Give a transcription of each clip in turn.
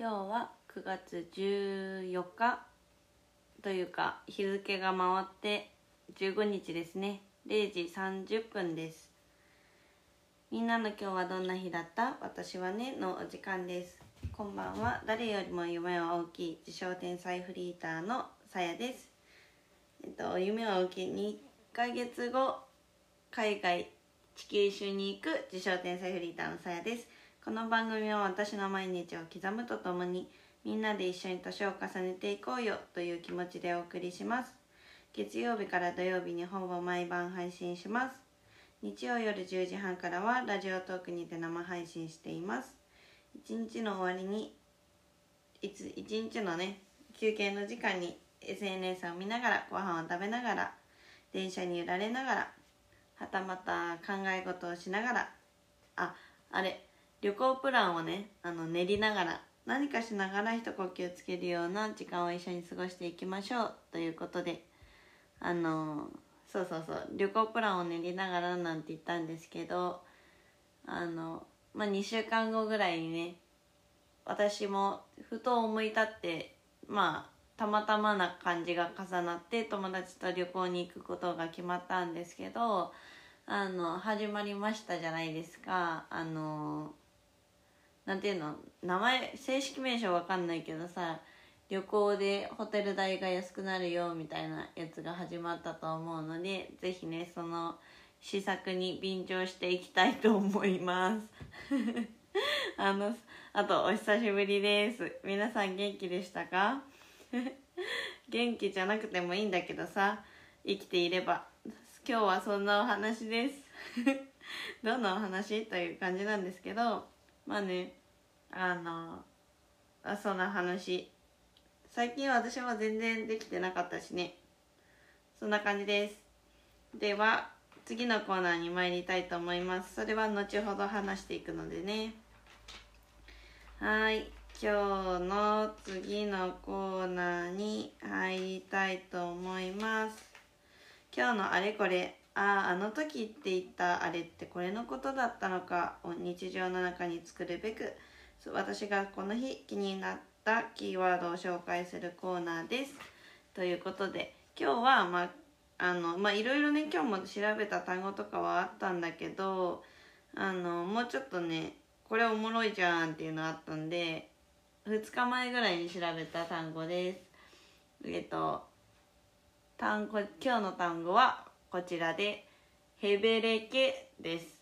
今日は9月14日というか日付が回って15日ですね。0時30分です。みんなの今日はどんな日だった？私はねのお時間です。こんばんは。誰よりも夢は大きい自称天才フリーターのさやです。えっと夢を受け2ヶ月後海外地球一周に行く自称天才フリーターのさやです。この番組は私の毎日を刻むとともにみんなで一緒に年を重ねていこうよという気持ちでお送りします。月曜日から土曜日にほぼ毎晩配信します。日曜夜10時半からはラジオトークにて生配信しています。一日の終わりにいつ一日のね休憩の時間に SNS を見ながらご飯を食べながら電車に揺られながらはたまた考え事をしながらああれ旅行プランをねあの練りながら何かしながら一呼吸つけるような時間を一緒に過ごしていきましょうということであのそうそうそう旅行プランを練りながらなんて言ったんですけどあのまあ2週間後ぐらいにね私もふと思い立ってまあたまたまな感じが重なって友達と旅行に行くことが決まったんですけどあの始まりましたじゃないですか。あのなんていうの？名前正式名称わかんないけどさ旅行でホテル代が安くなるよみたいなやつが始まったと思うのでぜひねその施策に便乗していきたいと思います。あのあとお久しぶりです。皆さん元気でしたか？元気じゃなくてもいいんだけどさ生きていれば。今日はそんなお話です。どんなお話？という感じなんですけどまあねあのあそんな話。最近私は全然できてなかったしね。そんな感じです。では次のコーナーに参りたいと思います。それは後ほど話していくのでね。はい。今日の次のコーナーに入りたいと思います。今日のあれこれ。あああの時って言ったあれってこれのことだったのか。を日常の中に作るべく。私がこの日気になったキーワードを紹介するコーナーです。ということで今日はまああのまあいろいろね今日も調べた単語とかはあったんだけどあのもうちょっとねこれおもろいじゃんっていうのあったんで2日前ぐらいに調べた単語です。えっと単語今日の単語はこちらでヘベレケです。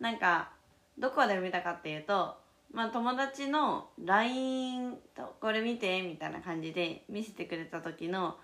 なんかどこで見たかっていうとまあ友達の LINE とこれ見てみたいな感じで見せてくれた時の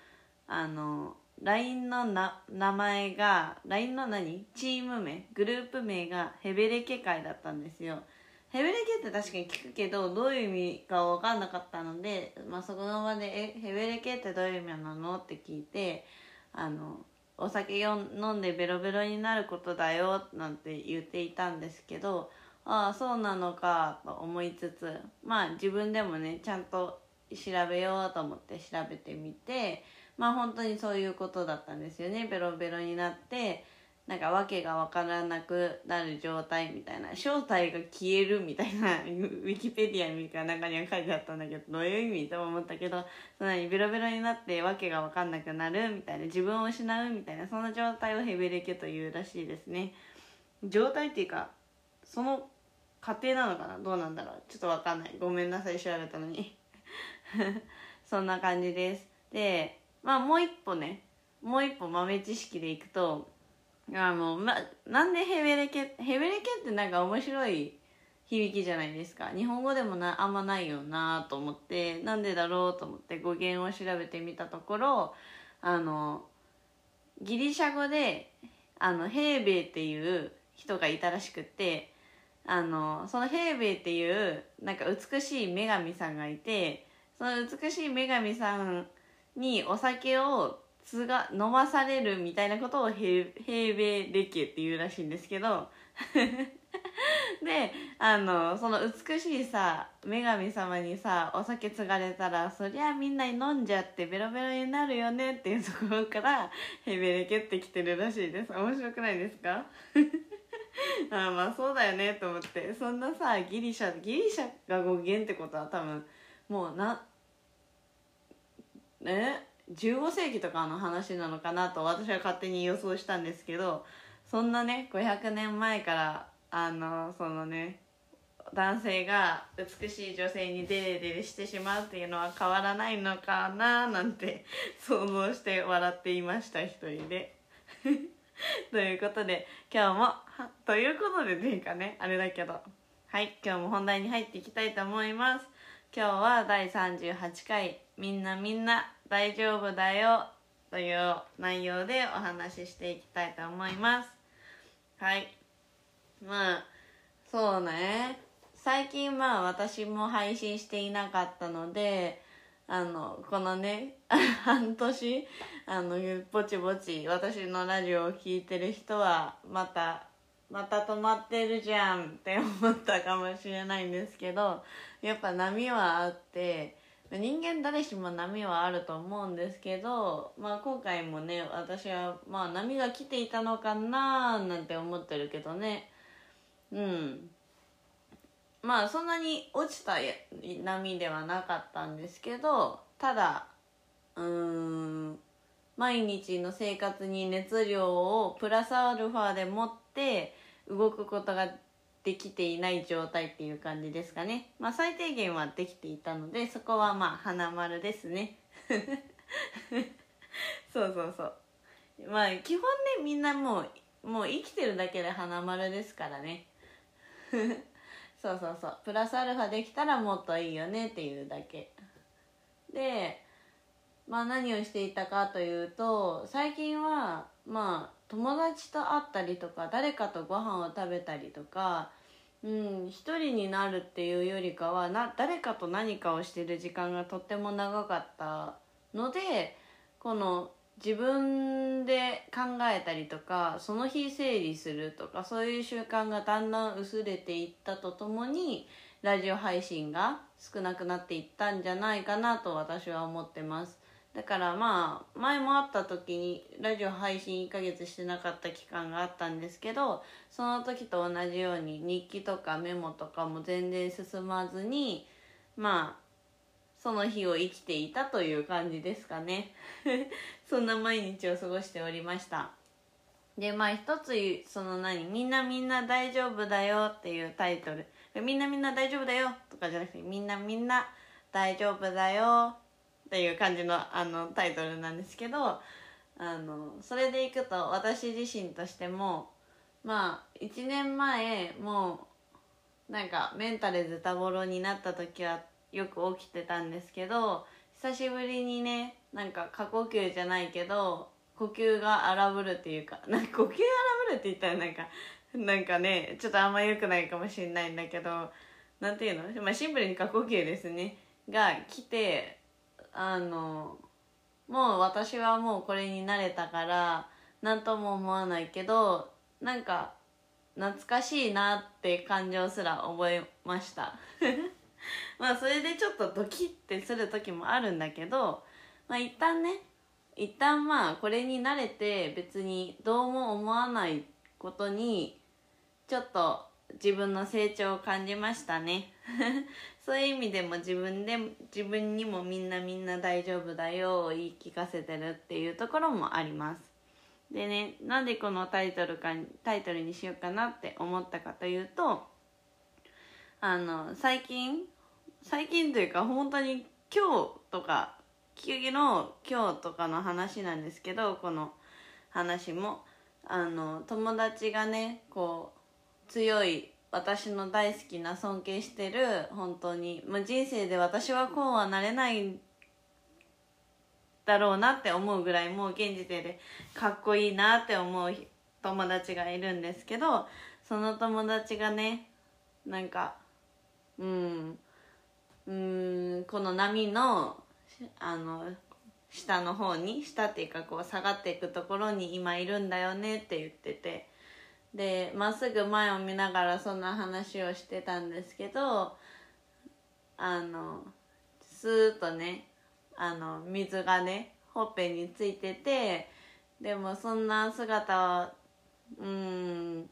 あの LINE のな名前が LINE の何？チーム名？グループ名がヘベレケ会だったんですよ。ヘベレケって確かに聞くけどどういう意味か分かんなかったので、まあ、そこの場で「えヘベレケってどういう意味なの?」って聞いてあのお酒飲んでベロベロになることだよなんて言っていたんですけどああそうなのかと思いつつ。まあ自分でもねちゃんと調べようと思って調べてみてまあ本当にそういうことだったんですよね。ベロベロになってなんか訳が分からなくなる状態みたいな正体が消えるみたいな ウィキペディアみたいな中には書いてあったんだけどどういう意味と思ったけどそんなにベロベロになって訳が分かんなくなるみたいな自分を失うみたいなそんな状態をヘベレケというらしいですね。状態っていうかその過程なのかな？どうなんだろう？ちょっと分かんない。ごめんなさい調べたのに。そんな感じです。でまあもう一歩ね。もう一歩豆知識でいくとあの、ま、なんでヘベレケヘベレケってなんか面白い響きじゃないですか。日本語でもなあんまないよなと思ってなんでだろうと思って語源を調べてみたところあのギリシャ語であのヘーベイっていう人がいたらしくってあのそのヘーベイっていうなんか美しい女神さんがいてその美しい女神さんにお酒をつが飲まされるみたいなことを平米レケっていうらしいんですけど であのその美しいさ女神様にさお酒継がれたらそりゃみんなに飲んじゃってベロベロになるよねっていうところからヘベレケってきてるらしいです。面白くないですか？あまあそうだよねと思ってそんなさギリシャギリシャが語源ってことは多分もうなね15世紀とかの話なのかなと私は勝手に予想したんですけどそんなね500年前からあのそのね男性が美しい女性にデレデレしてしまうっていうのは変わらないのかななんて想像して笑っていました一人で。ということで今日も ということでっていうかねあれだけど。はい今日も本題に入っていきたいと思います。今日は第38回「みんなみんな大丈夫だよ」という内容でお話ししていきたいと思います。はい。まあそうね。最近まあ私も配信していなかったのであのこのね 半年あのぼちぼち私のラジオを聴いてる人はまたまた止まってるじゃんって思ったかもしれないんですけどやっぱ波はあって人間誰しも波はあると思うんですけど、まあ、今回もね私はまあ波が来ていたのかななんて思ってるけどね。うん。まあそんなに落ちた波ではなかったんですけどただうーん毎日の生活に熱量をプラスアルファで持って動くことができていない状態っていう感じですかね。まあ最低限はできていたのでそこはまあ花丸ですね。そうそうそう。まあ基本ねみんなもうもう生きてるだけで花丸ですからね。そうそうそう。プラスアルファできたらもっといいよねっていうだけ。でまあ何をしていたかというと最近はまあ友達と会ったりとか誰かとご飯を食べたりとかうん一人になるっていうよりかはな誰かと何かをしてる時間がとっても長かったのでこの自分で考えたりとかその日整理するとかそういう習慣がだんだん薄れていったとともにラジオ配信が少なくなっていったんじゃないかなと私は思ってます。だからまあ前も会った時にラジオ配信1ヶ月してなかった期間があったんですけどその時と同じように日記とかメモとかも全然進まずにまあその日を生きていたという感じですかね。そんな毎日を過ごしておりました。でまあ一つその何「みんなみんな大丈夫だよ」っていうタイトル「みんなみんな大丈夫だよ」とかじゃなくて「みんなみんな大丈夫だよ」っていう感じのあのタイトルなんですけどあのそれでいくと私自身としてもまあ1年前もうなんかメンタルズタボロになった時はよく起きてたんですけど久しぶりにねなんか過呼吸じゃないけど呼吸が荒ぶるっていうか なんか呼吸荒ぶるって言ったらなんかなんかねちょっとあんま良くないかもしれないんだけどなんていうの、まあ、シンプルに過呼吸ですね。が来てあのもう私はもうこれに慣れたから何とも思わないけどなんか懐かしいなって感情すら覚えました。まあそれでちょっとドキッてする時もあるんだけどまあ一旦ね一旦まあこれに慣れて別にどうも思わないことにちょっと自分の成長を感じましたね。そういう意味でも自分で自分にもみんなみんな大丈夫だよを言い聞かせてるっていうところもあります。でねなんでこのタイトルかタイトルにしようかなって思ったかというとあの最近最近というか本当に今日とか急激の今日とかの話なんですけどこの話も。あの友達がねこう強い私の大好きな尊敬してる本当に、まあ、人生で私はこうはなれないだろうなって思うぐらいもう現時点でかっこいいなって思う友達がいるんですけどその友達がねなんかうんうんこの波のあの下の方に下っていうかこう下がっていくところに今いるんだよねって言ってて。でまっすぐ前を見ながらそんな話をしてたんですけどあのスーッとねあの水がねほっぺについててでもそんな姿はうん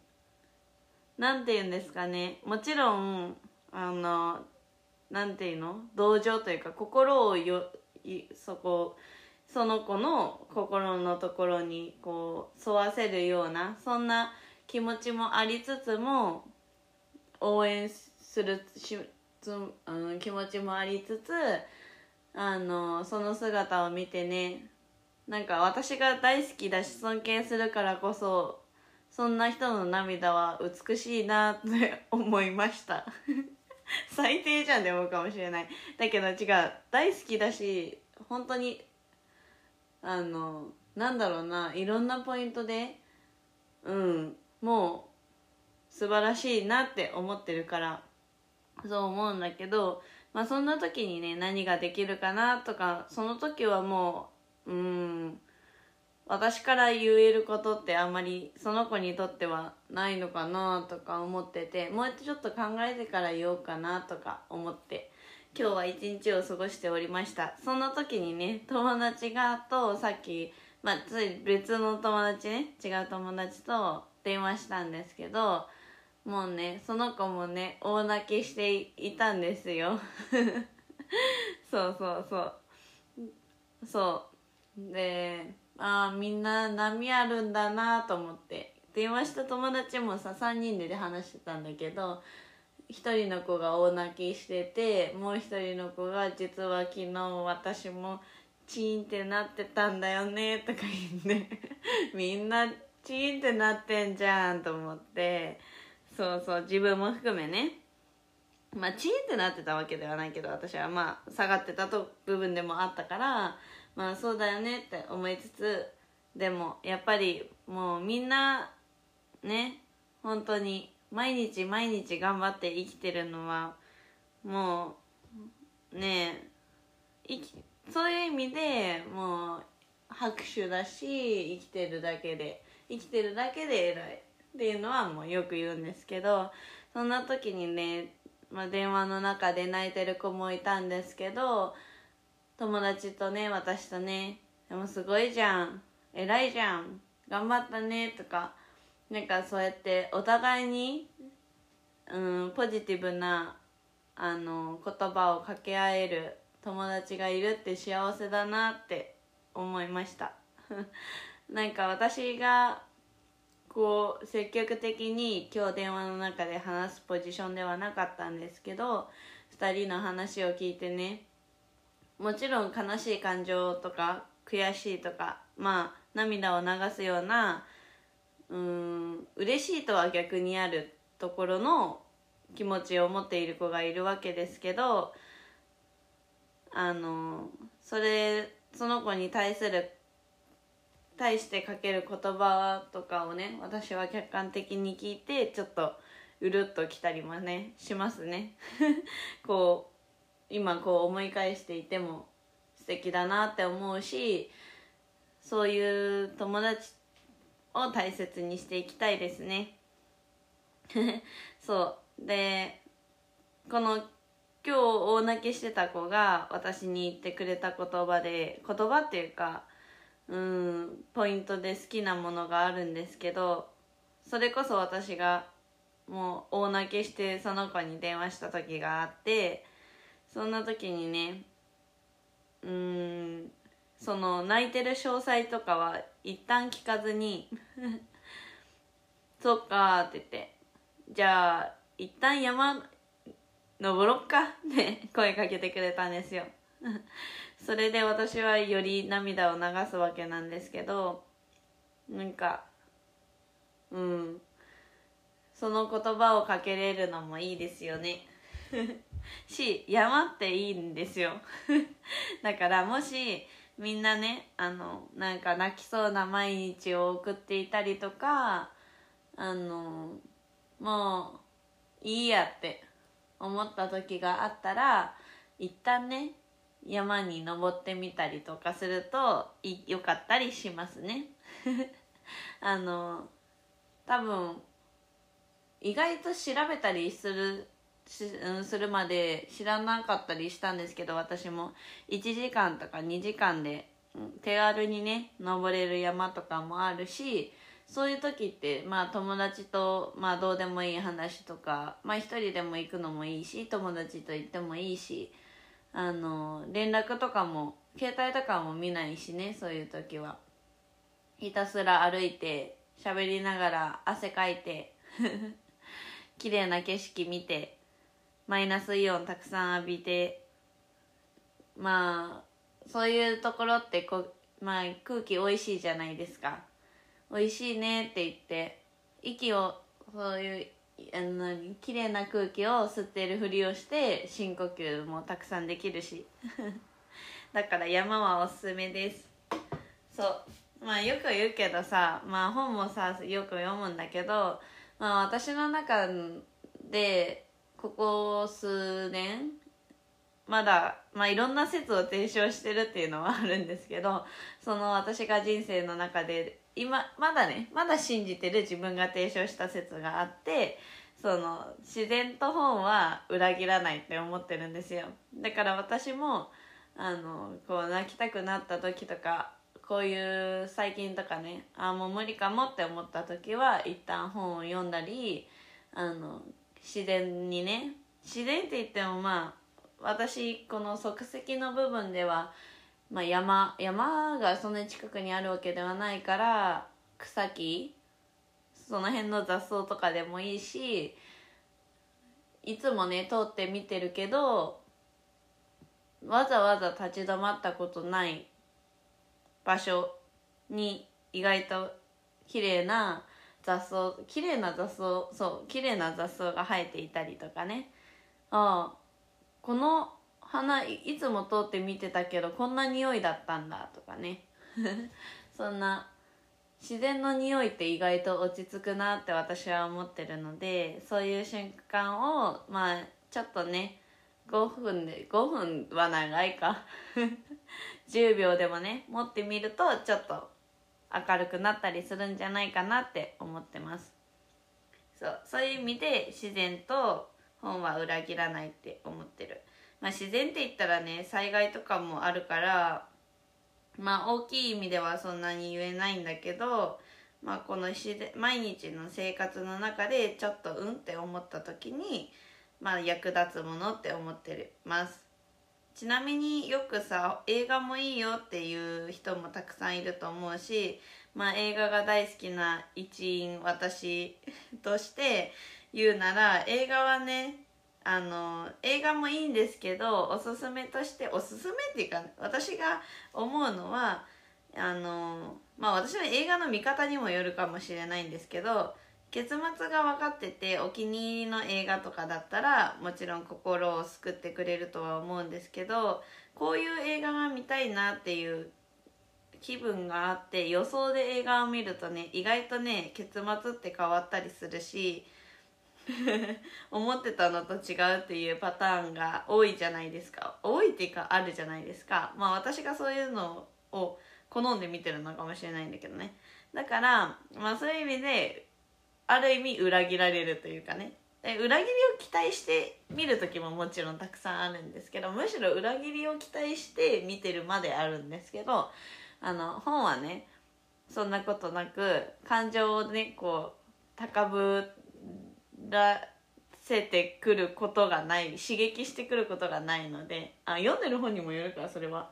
なんて言うんですかね。もちろんあのなんていうの？同情というか心をよそこその子の心のところにこう沿わせるようなそんな気持ちもありつつも応援するしつ、うん、気持ちもありつつあのその姿を見てねなんか私が大好きだし尊敬するからこそそんな人の涙は美しいなって思いました。最低じゃんでもかもしれない。だけど違う。大好きだし本当にあのなんだろうないろんなポイントでうん。もう素晴らしいなって思ってるからそう思うんだけどまあそんな時にね何ができるかなとかその時はもううん私から言えることってあんまりその子にとってはないのかなとか思っててもうちょっと考えてから言おうかなとか思って今日は一日を過ごしておりました。そんな時にね友達がとさっきまあつい別の友達ね違う友達と電話したんですけどもうねその子もね大泣きしていたんですよ。そうそうそう。そう。でああみんな波あるんだなと思って。電話した友達もさ3人で話してたんだけど1人の子が大泣きしててもう1人の子が実は昨日私もチーンってなってたんだよねとか言って。みんなチーンってなってんじゃんと思って。そうそう自分も含めね。まあチーンってなってたわけではないけど私はまあ下がってたと部分でもあったからまあそうだよねって思いつつでもやっぱりもうみんなね本当に毎日毎日頑張って生きてるのはもうねえそういう意味でもう拍手だし生きてるだけで。生きてるだけで偉いっていうのはもうよく言うんですけどそんな時にね、まあ、電話の中で泣いてる子もいたんですけど友達とね私とねでもすごいじゃん偉いじゃん頑張ったねとかなんかそうやってお互いにうんポジティブなあの言葉を掛け合える友達がいるって幸せだなって思いました。なんか私がこう積極的に今日電話の中で話すポジションではなかったんですけど2人の話を聞いてねもちろん悲しい感情とか悔しいとかまあ涙を流すようなうん嬉しいとは逆にあるところの気持ちを持っている子がいるわけですけどあのそれその子に対する対してかける言葉とかをね私は客観的に聞いてちょっとうるっときたりもねしますね。こう今こう思い返していても素敵だなって思うしそういう友達を大切にしていきたいですね。そう。でこの今日大泣きしてた子が私に言ってくれた言葉で言葉っていうかうんポイントで好きなものがあるんですけどそれこそ私がもう大泣きしてその子に電話した時があってそんな時にねうんその泣いてる詳細とかは一旦聞かずに「そっか」って言って「じゃあ一旦山登ろっか」って声かけてくれたんですよ。それで私はより涙を流すわけなんですけどなんかうん。その言葉をかけれるのもいいですよね。し山っていいんですよ。だからもしみんなねあのなんか泣きそうな毎日を送っていたりとかあのもういいやって思った時があったら一旦ね山に登ってみたりとかするとよかったりしますね。あの多分意外と調べたりするし、うん、するまで知らなかったりしたんですけど私も。1時間とか2時間で手軽にね登れる山とかもあるしそういう時ってまあ友達とまあどうでもいい話とかまあ一人でも行くのもいいし友達と行ってもいいしあの連絡とかも携帯とかも見ないしねそういう時は。ひたすら歩いて喋りながら汗かいて 綺麗な景色見てマイナスイオンたくさん浴びてまあそういうところってこまあ空気おいしいじゃないですか。美味しいねって言って息をそういうあの綺麗な空気を吸ってるふりをして深呼吸もたくさんできるし。だから山はおすすめです。そう。まあよく言うけどさまあ本もさよく読むんだけどまあ私の中でここ数年まだ、まあ、いろんな説を提唱してるっていうのはあるんですけどその私が人生の中で今まだねまだ信じてる自分が提唱した説があってその自然と本は裏切らないって思ってるんですよ。だから私もあのこう泣きたくなった時とかこういう最近とかねあもう無理かもって思った時は一旦本を読んだりあの自然にね自然って言ってもまあ私この即席の部分では、まあ、山山がそんなに近くにあるわけではないから草木その辺の雑草とかでもいいしいつもね通って見てるけどわざわざ立ち止まったことない場所に意外と綺麗な雑草綺麗な雑草そう綺麗な雑草が生えていたりとかね。ああ。この花いつも通って見てたけどこんな匂いだったんだとかね。そんな自然の匂いって意外と落ち着くなって私は思ってるのでそういう瞬間をまあちょっとね5分で5分は長いか。10秒でもね持ってみるとちょっと明るくなったりするんじゃないかなって思ってます。そうそういう意味で自然と本は裏切らないって思ってる、まあ、自然って言ったらね災害とかもあるからまあ大きい意味ではそんなに言えないんだけど、まあ、この自然毎日の生活の中でちょっとうんって思った時に、まあ、役立つものって思ってます。ちなみによくさ映画もいいよっていう人もたくさんいると思うし、まあ、映画が大好きな一員私として言うなら映画はねあの映画もいいんですけどおすすめとしておすすめっていうか私が思うのはあのまあ私の映画の見方にもよるかもしれないんですけど結末が分かっててお気に入りの映画とかだったらもちろん心を救ってくれるとは思うんですけどこういう映画が見たいなっていう気分があって予想で映画を見るとね意外とね結末って変わったりするし思ってたのと違うっていうパターンが多いじゃないですか。多いっていうかあるじゃないですか。まあ私がそういうのを好んで見てるのかもしれないんだけどね。だからまあそういう意味である意味裏切られるというかね。裏切りを期待して見る時ももちろんたくさんあるんですけどむしろ裏切りを期待して見てるまであるんですけどあの本はねそんなことなく感情をねこう高ぶってらせてくることがない刺激してくることがないのであ読んでる本にもよるからそれは。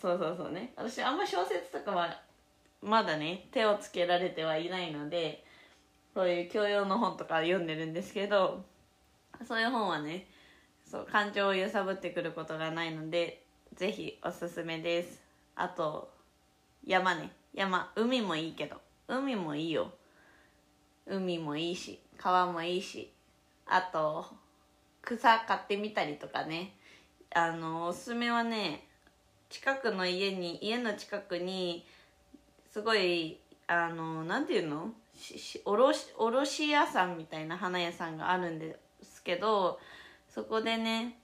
そうそうそうね。私あんま小説とかはまだね手をつけられてはいないのでそういう教養の本とか読んでるんですけどそういう本はねそう感情を揺さぶってくることがないのでぜひおすすめです。あと山ね。山海もいいけど。海もいいよ。海もいいし。川もいいしあと草買ってみたりとかね。あのおすすめはね近くの家に家の近くにすごいあのなんていうの？おろし卸屋さんみたいな花屋さんがあるんですけどそこでね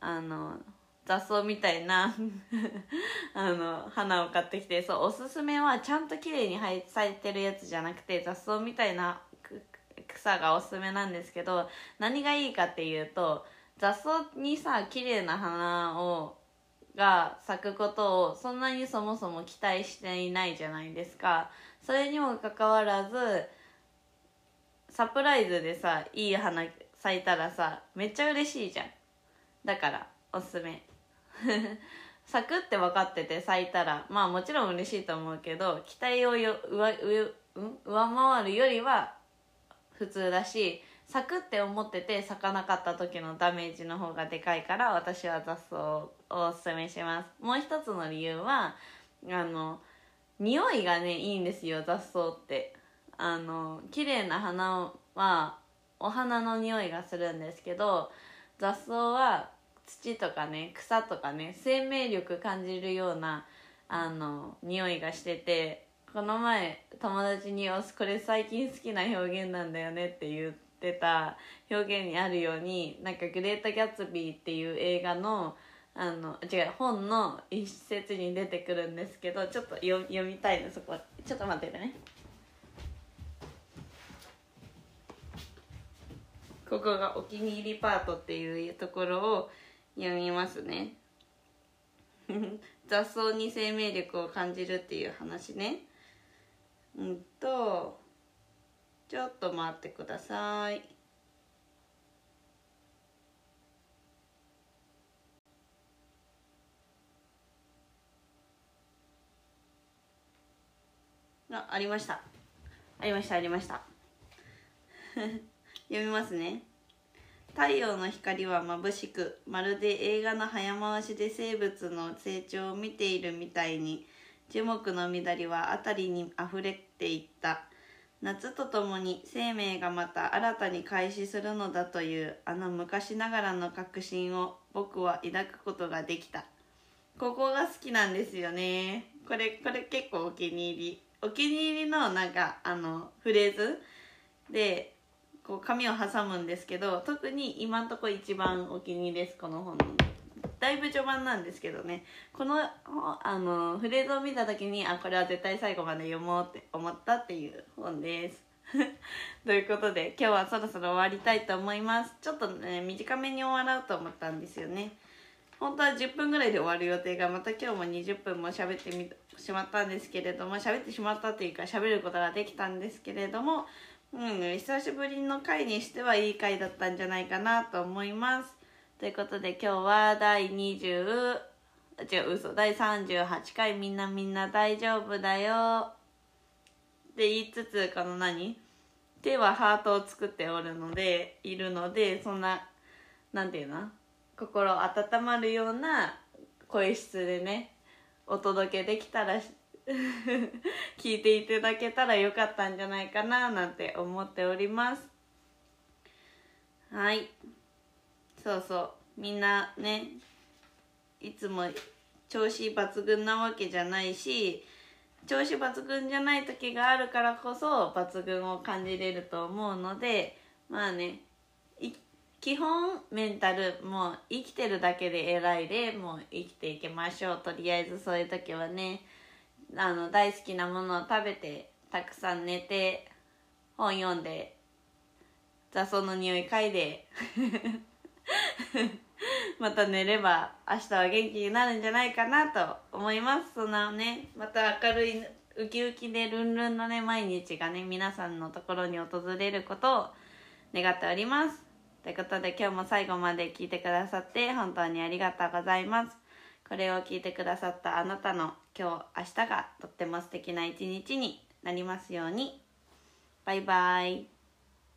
あの雑草みたいな あの花を買ってきてそうおすすめはちゃんと綺麗に咲いてるやつじゃなくて雑草みたいな草がおすすめなんですけど何がいいかっていうと雑草にさ綺麗な花をが咲くことをそんなにそもそも期待していないじゃないですか。それにもかかわらずサプライズでさいい花咲いたらさめっちゃ嬉しいじゃん。だからおすすめ。咲くって分かってて咲いたらまあもちろん嬉しいと思うけど期待をよ上上上回るよりは普通だし咲くって思ってて咲かなかった時のダメージの方がでかいから私は雑草をおすすめします。もう一つの理由はあの匂いがねいいんですよ雑草って。あの綺麗な花はお花の匂いがするんですけど雑草は土とかね草とかね生命力感じるようなあの匂いがしててこの前友達に「これ最近好きな表現なんだよね」って言ってた表現にあるようになんか「グレート・ギャッツビー」っていう映画のあの違う本の一節に出てくるんですけどちょっと読みたいのそこちょっと待っててね。ここがお気に入りパートっていうところを読みますね。雑草に生命力を感じるっていう話ね。うんとちょっと待ってください。あありました。ありましたありました。読みますね。太陽の光は眩しくまるで映画の早回しで生物の成長を見ているみたいに樹木の緑は辺りにあふれていった夏とともに生命がまた新たに開始するのだというあの昔ながらの確信を僕は抱くことができた。ここが好きなんですよね。これこれ結構お気に入り。お気に入りのなんかあのフレーズ。でこう紙を挟むんですけど特に今んとこ一番お気に入りですこの本のだいぶ序盤なんですけどね。このあのフレーズを見た時にあこれは絶対最後まで読もうって思ったっていう本です。ということで今日はそろそろ終わりたいと思います。ちょっとね短めに終わろうと思ったんですよね。本当は10分ぐらいで終わる予定がまた今日も20分も喋ってみしまったんですけれども喋ってしまったというか喋ることができたんですけれどもうん久しぶりの回にしてはいい回だったんじゃないかなと思います。ということで今日は第20違う嘘第38回みんなみんな大丈夫だよ。って言いつつこの何？手はハートを作っておるのでいるのでそんななんていうの？心温まるような声質でねお届けできたら 聞いていただけたらよかったんじゃないかななんて思っております。はい。そうそう。みんなねいつも調子抜群なわけじゃないし調子抜群じゃない時があるからこそ抜群を感じれると思うのでまあね基本メンタルもう生きてるだけで偉いでもう生きていきましょう。とりあえずそういう時はねあの大好きなものを食べてたくさん寝て本読んで雑草の匂い嗅いで。また寝れば明日は元気になるんじゃないかなと思います。そんなねまた明るいウキウキでルンルンのね毎日がね皆さんのところに訪れることを願っております。ということで今日も最後まで聞いてくださって本当にありがとうございます。これを聞いてくださったあなたの今日明日がとっても素敵な一日になりますように。バイバイ。